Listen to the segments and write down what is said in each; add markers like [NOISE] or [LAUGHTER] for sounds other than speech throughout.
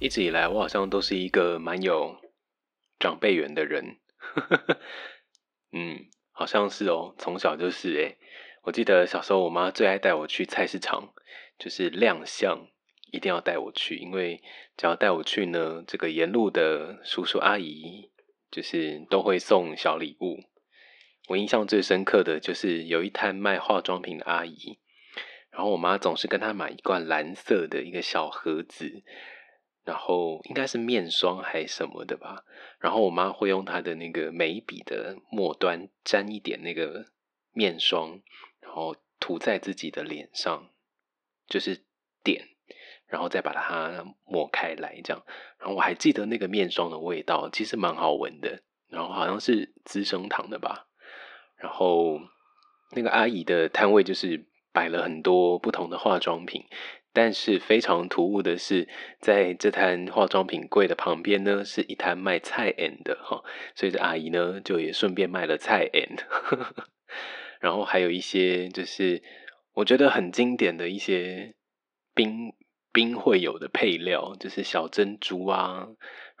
一直以来，我好像都是一个蛮有长辈缘的人。[LAUGHS] 嗯，好像是哦，从小就是诶我记得小时候，我妈最爱带我去菜市场，就是亮相，一定要带我去，因为只要带我去呢，这个沿路的叔叔阿姨就是都会送小礼物。我印象最深刻的就是有一摊卖化妆品的阿姨，然后我妈总是跟她买一罐蓝色的一个小盒子。然后应该是面霜还是什么的吧，然后我妈会用她的那个眉笔的末端沾一点那个面霜，然后涂在自己的脸上，就是点，然后再把它抹开来这样。然后我还记得那个面霜的味道，其实蛮好闻的，然后好像是资生堂的吧。然后那个阿姨的摊位就是摆了很多不同的化妆品。但是非常突兀的是，在这摊化妆品柜的旁边呢，是一摊卖菜 N 的哈，所以这阿姨呢就也顺便卖了菜 end，[LAUGHS] 然后还有一些就是我觉得很经典的一些冰冰会有的配料，就是小珍珠啊，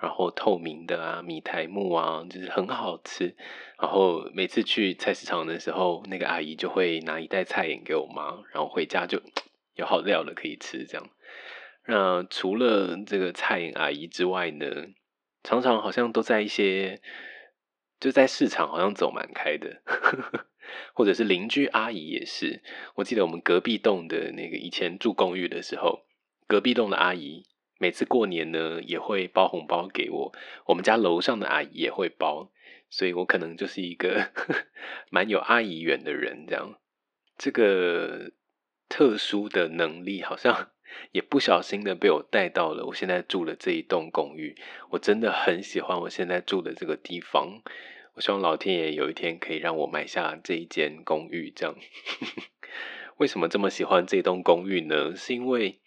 然后透明的啊，米苔木啊，就是很好吃。然后每次去菜市场的时候，那个阿姨就会拿一袋菜盐给我妈，然后回家就。有好料的可以吃，这样。那除了这个菜阿姨之外呢，常常好像都在一些，就在市场好像走蛮开的，[LAUGHS] 或者是邻居阿姨也是。我记得我们隔壁栋的那个以前住公寓的时候，隔壁栋的阿姨每次过年呢也会包红包给我，我们家楼上的阿姨也会包，所以我可能就是一个 [LAUGHS] 蛮有阿姨缘的人，这样。这个。特殊的能力好像 [LAUGHS] 也不小心的被我带到了我现在住的这一栋公寓。我真的很喜欢我现在住的这个地方。我希望老天爷有一天可以让我买下这一间公寓。这样，[LAUGHS] 为什么这么喜欢这栋公寓呢？是因为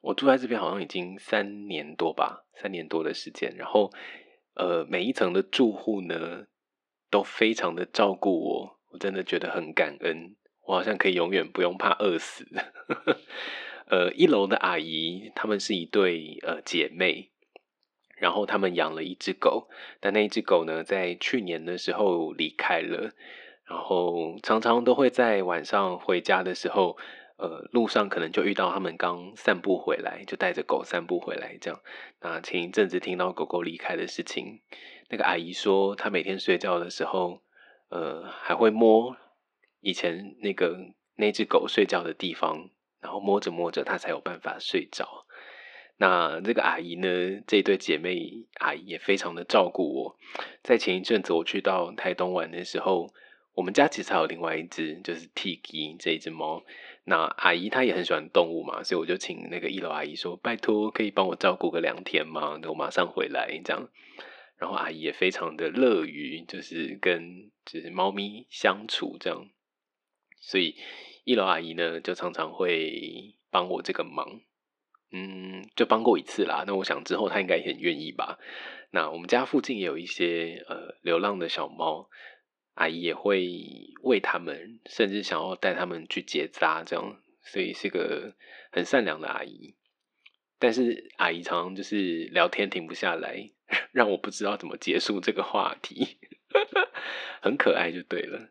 我住在这边好像已经三年多吧，三年多的时间。然后，呃，每一层的住户呢都非常的照顾我，我真的觉得很感恩。我好像可以永远不用怕饿死。[LAUGHS] 呃，一楼的阿姨，她们是一对呃姐妹，然后她们养了一只狗，但那一只狗呢，在去年的时候离开了，然后常常都会在晚上回家的时候，呃，路上可能就遇到他们刚散步回来，就带着狗散步回来这样。那前一阵子听到狗狗离开的事情，那个阿姨说，她每天睡觉的时候，呃，还会摸。以前那个那只狗睡觉的地方，然后摸着摸着，它才有办法睡着。那这个阿姨呢，这对姐妹阿姨也非常的照顾我。在前一阵子我去到台东玩的时候，我们家其实还有另外一只，就是 Tiki 这一只猫。那阿姨她也很喜欢动物嘛，所以我就请那个一楼阿姨说：“拜托，可以帮我照顾个两天吗？我马上回来。”这样，然后阿姨也非常的乐于就是跟就是猫咪相处这样。所以一楼阿姨呢，就常常会帮我这个忙，嗯，就帮过一次啦。那我想之后她应该很愿意吧。那我们家附近也有一些呃流浪的小猫，阿姨也会喂它们，甚至想要带它们去结扎，这样。所以是个很善良的阿姨。但是阿姨常常就是聊天停不下来，[LAUGHS] 让我不知道怎么结束这个话题，[LAUGHS] 很可爱就对了。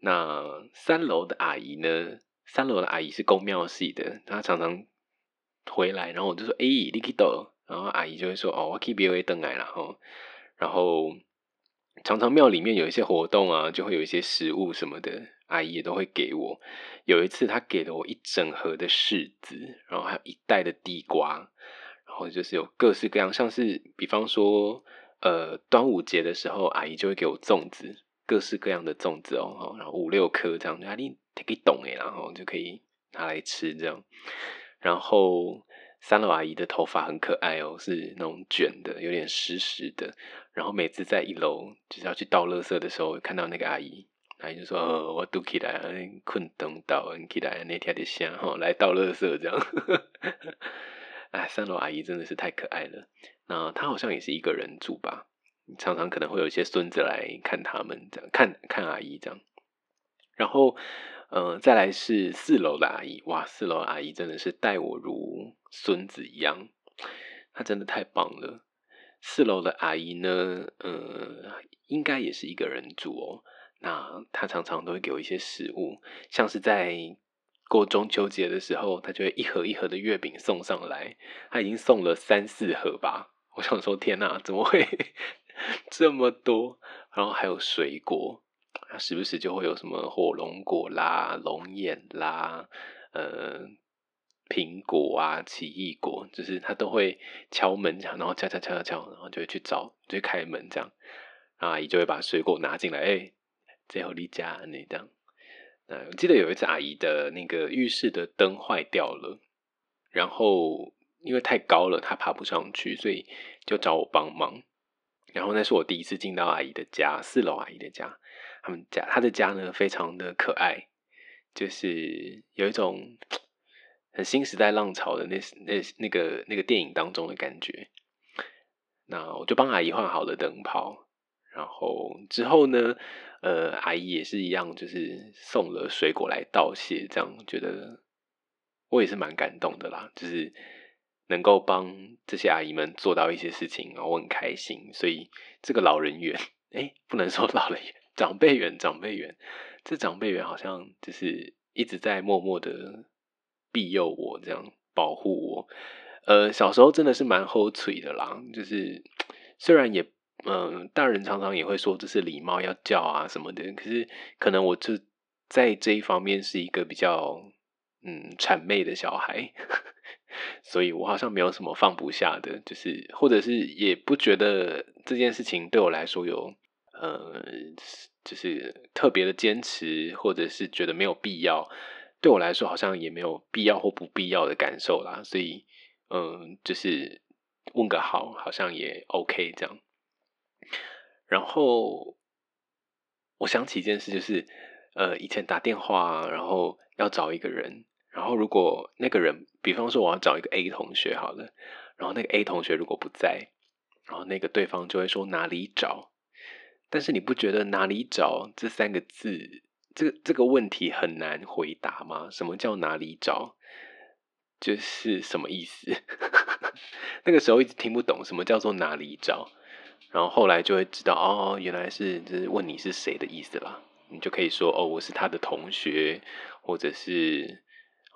那三楼的阿姨呢？三楼的阿姨是公庙系的，她常常回来，然后我就说：“哎，你去到？”然后阿姨就会说：“哦，我去 B O A 登来了哈。”然后常常庙里面有一些活动啊，就会有一些食物什么的，阿姨也都会给我。有一次，她给了我一整盒的柿子，然后还有一袋的地瓜，然后就是有各式各样，像是比方说，呃，端午节的时候，阿姨就会给我粽子。各式各样的粽子哦，然后五六颗这样，啊，你可以懂诶，然后就可以拿来吃这样。然后三楼阿姨的头发很可爱哦，是那种卷的，有点湿湿的。然后每次在一楼就是要去倒垃圾的时候，看到那个阿姨，阿姨就说：“，我都起来，困等倒，起来那天的香哈，来倒垃圾这样。[LAUGHS] ”哎，三楼阿姨真的是太可爱了。那她好像也是一个人住吧？常常可能会有一些孙子来看他们，这样看看阿姨这样，然后，呃，再来是四楼的阿姨，哇，四楼阿姨真的是待我如孙子一样。她真的太棒了。四楼的阿姨呢，呃，应该也是一个人住哦。那她常常都会给我一些食物，像是在过中秋节的时候，她就会一盒一盒的月饼送上来。她已经送了三四盒吧。我想说，天哪，怎么会 [LAUGHS] 这么多？然后还有水果，时不时就会有什么火龙果啦、龙眼啦，呃。苹果啊，奇异果，就是他都会敲门，然后敲敲敲敲敲，然后就会去找，就开门这样，阿姨就会把水果拿进来，哎，最后离家那这样。呃，我记得有一次阿姨的那个浴室的灯坏掉了，然后因为太高了，她爬不上去，所以就找我帮忙。然后那是我第一次进到阿姨的家，四楼阿姨的家，他们家她的家呢非常的可爱，就是有一种。很新时代浪潮的那那那个那个电影当中的感觉，那我就帮阿姨换好了灯泡，然后之后呢，呃，阿姨也是一样，就是送了水果来道谢，这样觉得我也是蛮感动的啦，就是能够帮这些阿姨们做到一些事情，然后我很开心，所以这个老人园，哎，不能说老人园，长辈园，长辈园，这长辈园好像就是一直在默默的。庇佑我，这样保护我。呃，小时候真的是蛮厚嘴的啦，就是虽然也，嗯，大人常常也会说这是礼貌要叫啊什么的，可是可能我就在这一方面是一个比较嗯谄媚的小孩，所以我好像没有什么放不下的，就是或者是也不觉得这件事情对我来说有呃，就是特别的坚持，或者是觉得没有必要。对我来说，好像也没有必要或不必要的感受啦，所以，嗯，就是问个好，好像也 OK 这样。然后我想起一件事，就是，呃，以前打电话，然后要找一个人，然后如果那个人，比方说我要找一个 A 同学好了，然后那个 A 同学如果不在，然后那个对方就会说哪里找，但是你不觉得哪里找这三个字？这个这个问题很难回答吗？什么叫哪里找？就是什么意思？[LAUGHS] 那个时候一直听不懂什么叫做哪里找，然后后来就会知道哦，原来是就是问你是谁的意思啦。你就可以说哦，我是他的同学，或者是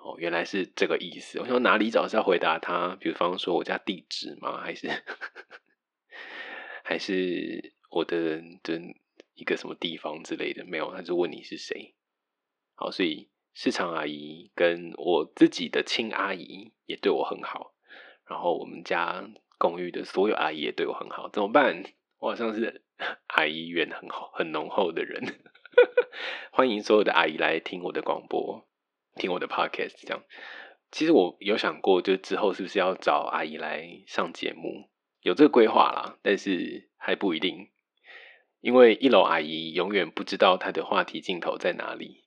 哦，原来是这个意思。我想哪里找是要回答他，比方说我家地址吗？还是 [LAUGHS] 还是我的的？一个什么地方之类的没有，他就问你是谁。好，所以市场阿姨跟我自己的亲阿姨也对我很好，然后我们家公寓的所有阿姨也对我很好。怎么办？我好像是 [LAUGHS] 阿姨缘很好、很浓厚的人。[LAUGHS] 欢迎所有的阿姨来听我的广播，听我的 podcast。这样，其实我有想过，就之后是不是要找阿姨来上节目，有这个规划啦，但是还不一定。因为一楼阿姨永远不知道她的话题尽头在哪里，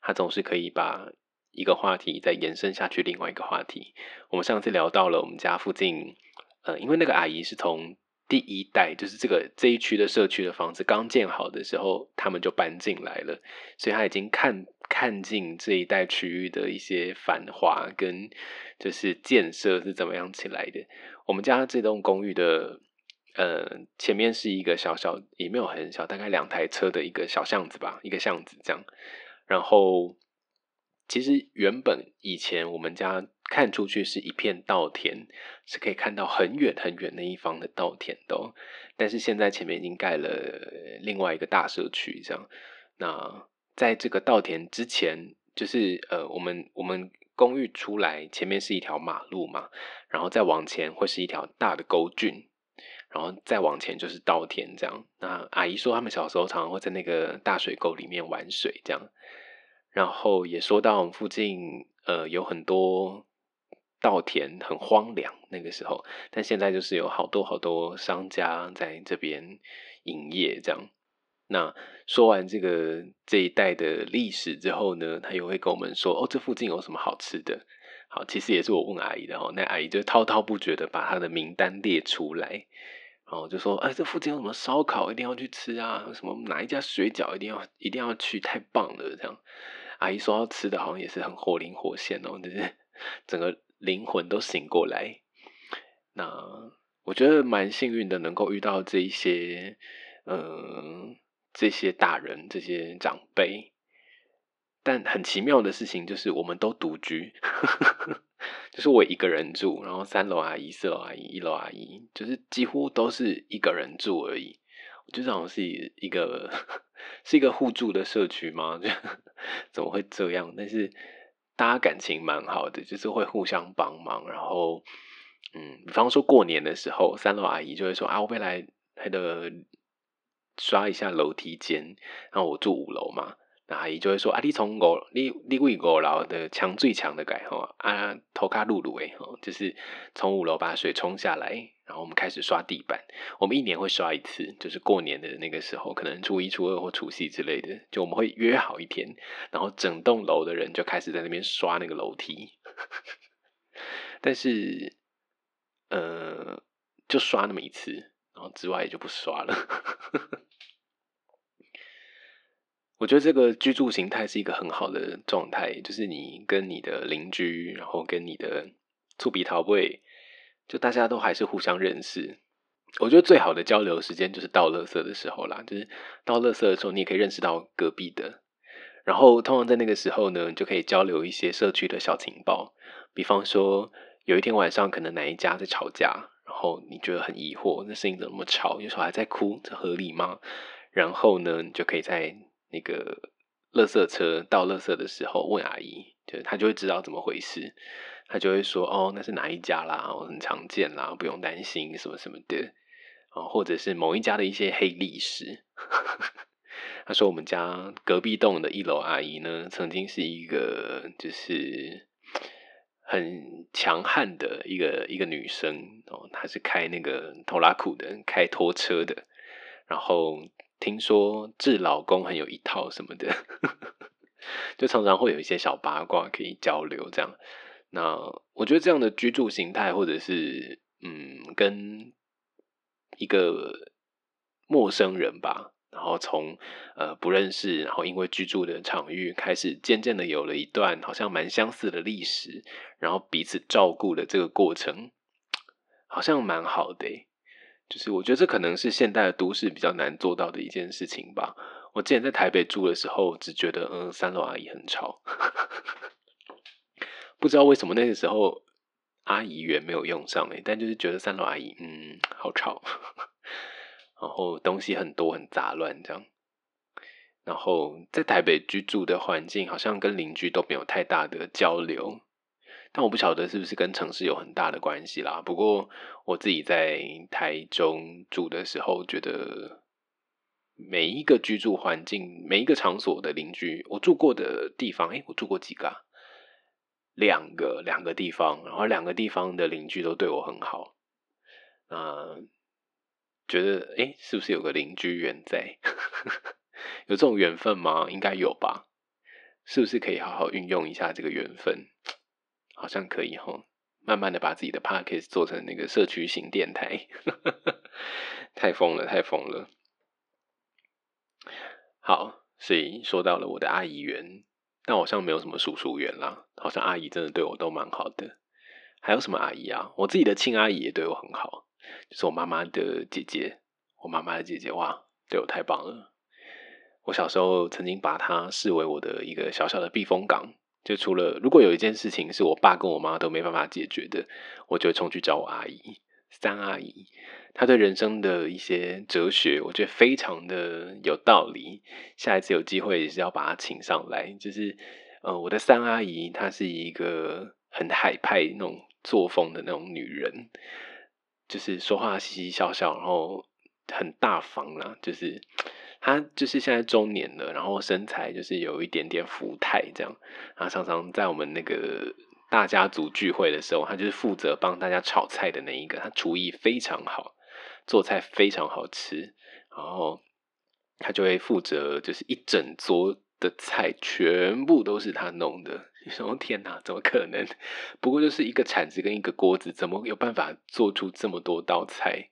她总是可以把一个话题再延伸下去，另外一个话题。我们上次聊到了我们家附近，呃，因为那个阿姨是从第一代，就是这个这一区的社区的房子刚建好的时候，他们就搬进来了，所以他已经看看尽这一带区域的一些繁华跟就是建设是怎么样起来的。我们家这栋公寓的。呃，前面是一个小小，也没有很小，大概两台车的一个小巷子吧，一个巷子这样。然后，其实原本以前我们家看出去是一片稻田，是可以看到很远很远那一方的稻田的。但是现在前面已经盖了另外一个大社区，这样。那在这个稻田之前，就是呃，我们我们公寓出来前面是一条马路嘛，然后再往前会是一条大的沟郡。然后再往前就是稻田，这样。那阿姨说，他们小时候常常会在那个大水沟里面玩水，这样。然后也说到我们附近，呃，有很多稻田很荒凉那个时候，但现在就是有好多好多商家在这边营业，这样。那说完这个这一代的历史之后呢，他又会跟我们说，哦，这附近有什么好吃的。好，其实也是我问阿姨的哈，那阿姨就滔滔不绝的把她的名单列出来。然后就说，哎，这附近有什么烧烤一定要去吃啊？什么哪一家水饺一定要一定要去，太棒了！这样，阿姨说要吃的好像也是很活灵活现哦，就是 [LAUGHS] 整个灵魂都醒过来。那我觉得蛮幸运的，能够遇到这一些，嗯，这些大人，这些长辈。但很奇妙的事情就是，我们都独居，[LAUGHS] 就是我一个人住，然后三楼阿姨、四楼阿姨、一楼阿姨，就是几乎都是一个人住而已。我觉得好像是一个 [LAUGHS] 是一个互助的社区吗？就 [LAUGHS] 怎么会这样？但是大家感情蛮好的，就是会互相帮忙。然后，嗯，比方说过年的时候，三楼阿姨就会说啊，我未来还得刷一下楼梯间，然后我住五楼嘛。那阿姨就会说：“啊，你从五，你你为五楼的墙最强的改吼啊，头卡露露诶吼，就是从五楼把水冲下来，然后我们开始刷地板。我们一年会刷一次，就是过年的那个时候，可能初一、初二或除夕之类的，就我们会约好一天，然后整栋楼的人就开始在那边刷那个楼梯。[LAUGHS] 但是，呃，就刷那么一次，然后之外也就不刷了。[LAUGHS] ”我觉得这个居住形态是一个很好的状态，就是你跟你的邻居，然后跟你的厝比桃位，就大家都还是互相认识。我觉得最好的交流时间就是倒垃圾的时候啦，就是倒垃圾的时候，你也可以认识到隔壁的。然后通常在那个时候呢，就可以交流一些社区的小情报，比方说有一天晚上可能哪一家在吵架，然后你觉得很疑惑，那声音怎么那么吵？有时候还在哭，这合理吗？然后呢，你就可以在那个垃圾车倒垃圾的时候，问阿姨，就她就会知道怎么回事，她就会说：“哦，那是哪一家啦？很常见啦，不用担心什么什么的。”哦，或者是某一家的一些黑历史。[LAUGHS] 他说：“我们家隔壁栋的一楼阿姨呢，曾经是一个就是很强悍的一个一个女生哦，她是开那个拖拉库的，开拖车的，然后。”听说治老公很有一套什么的，就常常会有一些小八卦可以交流。这样，那我觉得这样的居住形态，或者是嗯，跟一个陌生人吧，然后从呃不认识，然后因为居住的场域开始，渐渐的有了一段好像蛮相似的历史，然后彼此照顾的这个过程，好像蛮好的。就是我觉得这可能是现代的都市比较难做到的一件事情吧。我之前在台北住的时候，只觉得嗯三楼阿姨很吵，[LAUGHS] 不知道为什么那个时候阿姨员没有用上哎，但就是觉得三楼阿姨嗯好吵，[LAUGHS] 然后东西很多很杂乱这样。然后在台北居住的环境，好像跟邻居都没有太大的交流。但我不晓得是不是跟城市有很大的关系啦。不过我自己在台中住的时候，觉得每一个居住环境、每一个场所的邻居，我住过的地方，哎，我住过几个？两个，两个地方，然后两个地方的邻居都对我很好。啊，觉得哎，是不是有个邻居缘在？[LAUGHS] 有这种缘分吗？应该有吧？是不是可以好好运用一下这个缘分？好像可以哈，慢慢的把自己的 podcast 做成那个社区型电台，[LAUGHS] 太疯了，太疯了。好，所以说到了我的阿姨缘，但好像没有什么叔叔缘啦。好像阿姨真的对我都蛮好的。还有什么阿姨啊？我自己的亲阿姨也对我很好，就是我妈妈的姐姐。我妈妈的姐姐哇，对我太棒了。我小时候曾经把她视为我的一个小小的避风港。就除了如果有一件事情是我爸跟我妈都没办法解决的，我就会冲去找我阿姨三阿姨。她对人生的一些哲学，我觉得非常的有道理。下一次有机会也是要把她请上来。就是呃，我的三阿姨，她是一个很海派那种作风的那种女人，就是说话嘻嘻笑笑，然后很大方啦，就是。他就是现在中年了，然后身材就是有一点点福态这样，然后常常在我们那个大家族聚会的时候，他就是负责帮大家炒菜的那一个，他厨艺非常好，做菜非常好吃，然后他就会负责就是一整桌的菜全部都是他弄的。你 [LAUGHS] 说天哪，怎么可能？不过就是一个铲子跟一个锅子，怎么有办法做出这么多道菜？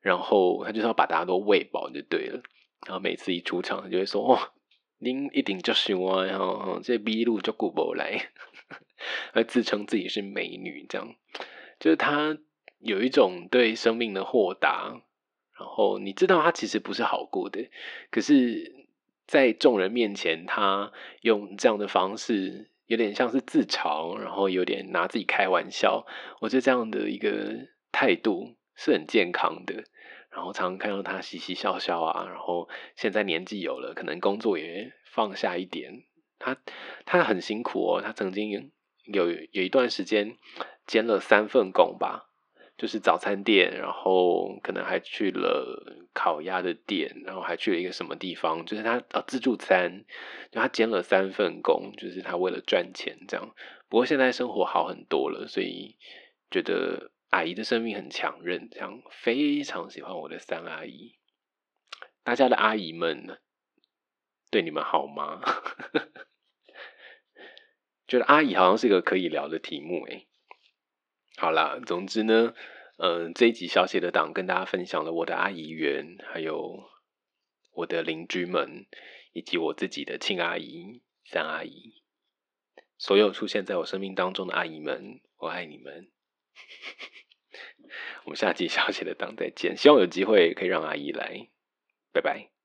然后他就是要把大家都喂饱就对了。然后每次一出场，就会说：“哇，您一定就是我，然后这逼路就顾不来，[LAUGHS] 还自称自己是美女，这样。就是他有一种对生命的豁达，然后你知道他其实不是好过的，可是，在众人面前，他用这样的方式，有点像是自嘲，然后有点拿自己开玩笑。我觉得这样的一个态度是很健康的。然后常常看到他嘻嘻笑笑啊，然后现在年纪有了，可能工作也放下一点。他他很辛苦哦，他曾经有有一段时间兼了三份工吧，就是早餐店，然后可能还去了烤鸭的店，然后还去了一个什么地方，就是他自助餐，就他兼了三份工，就是他为了赚钱这样。不过现在生活好很多了，所以觉得。阿姨的生命很强韧，这样非常喜欢我的三阿姨。大家的阿姨们对你们好吗？[LAUGHS] 觉得阿姨好像是一个可以聊的题目诶。好啦，总之呢，嗯，这一集小写的党跟大家分享了我的阿姨缘，还有我的邻居们，以及我自己的亲阿姨三阿姨。所有出现在我生命当中的阿姨们，我爱你们。[LAUGHS] 我们下期小写的档再见，希望有机会可以让阿姨来，拜拜。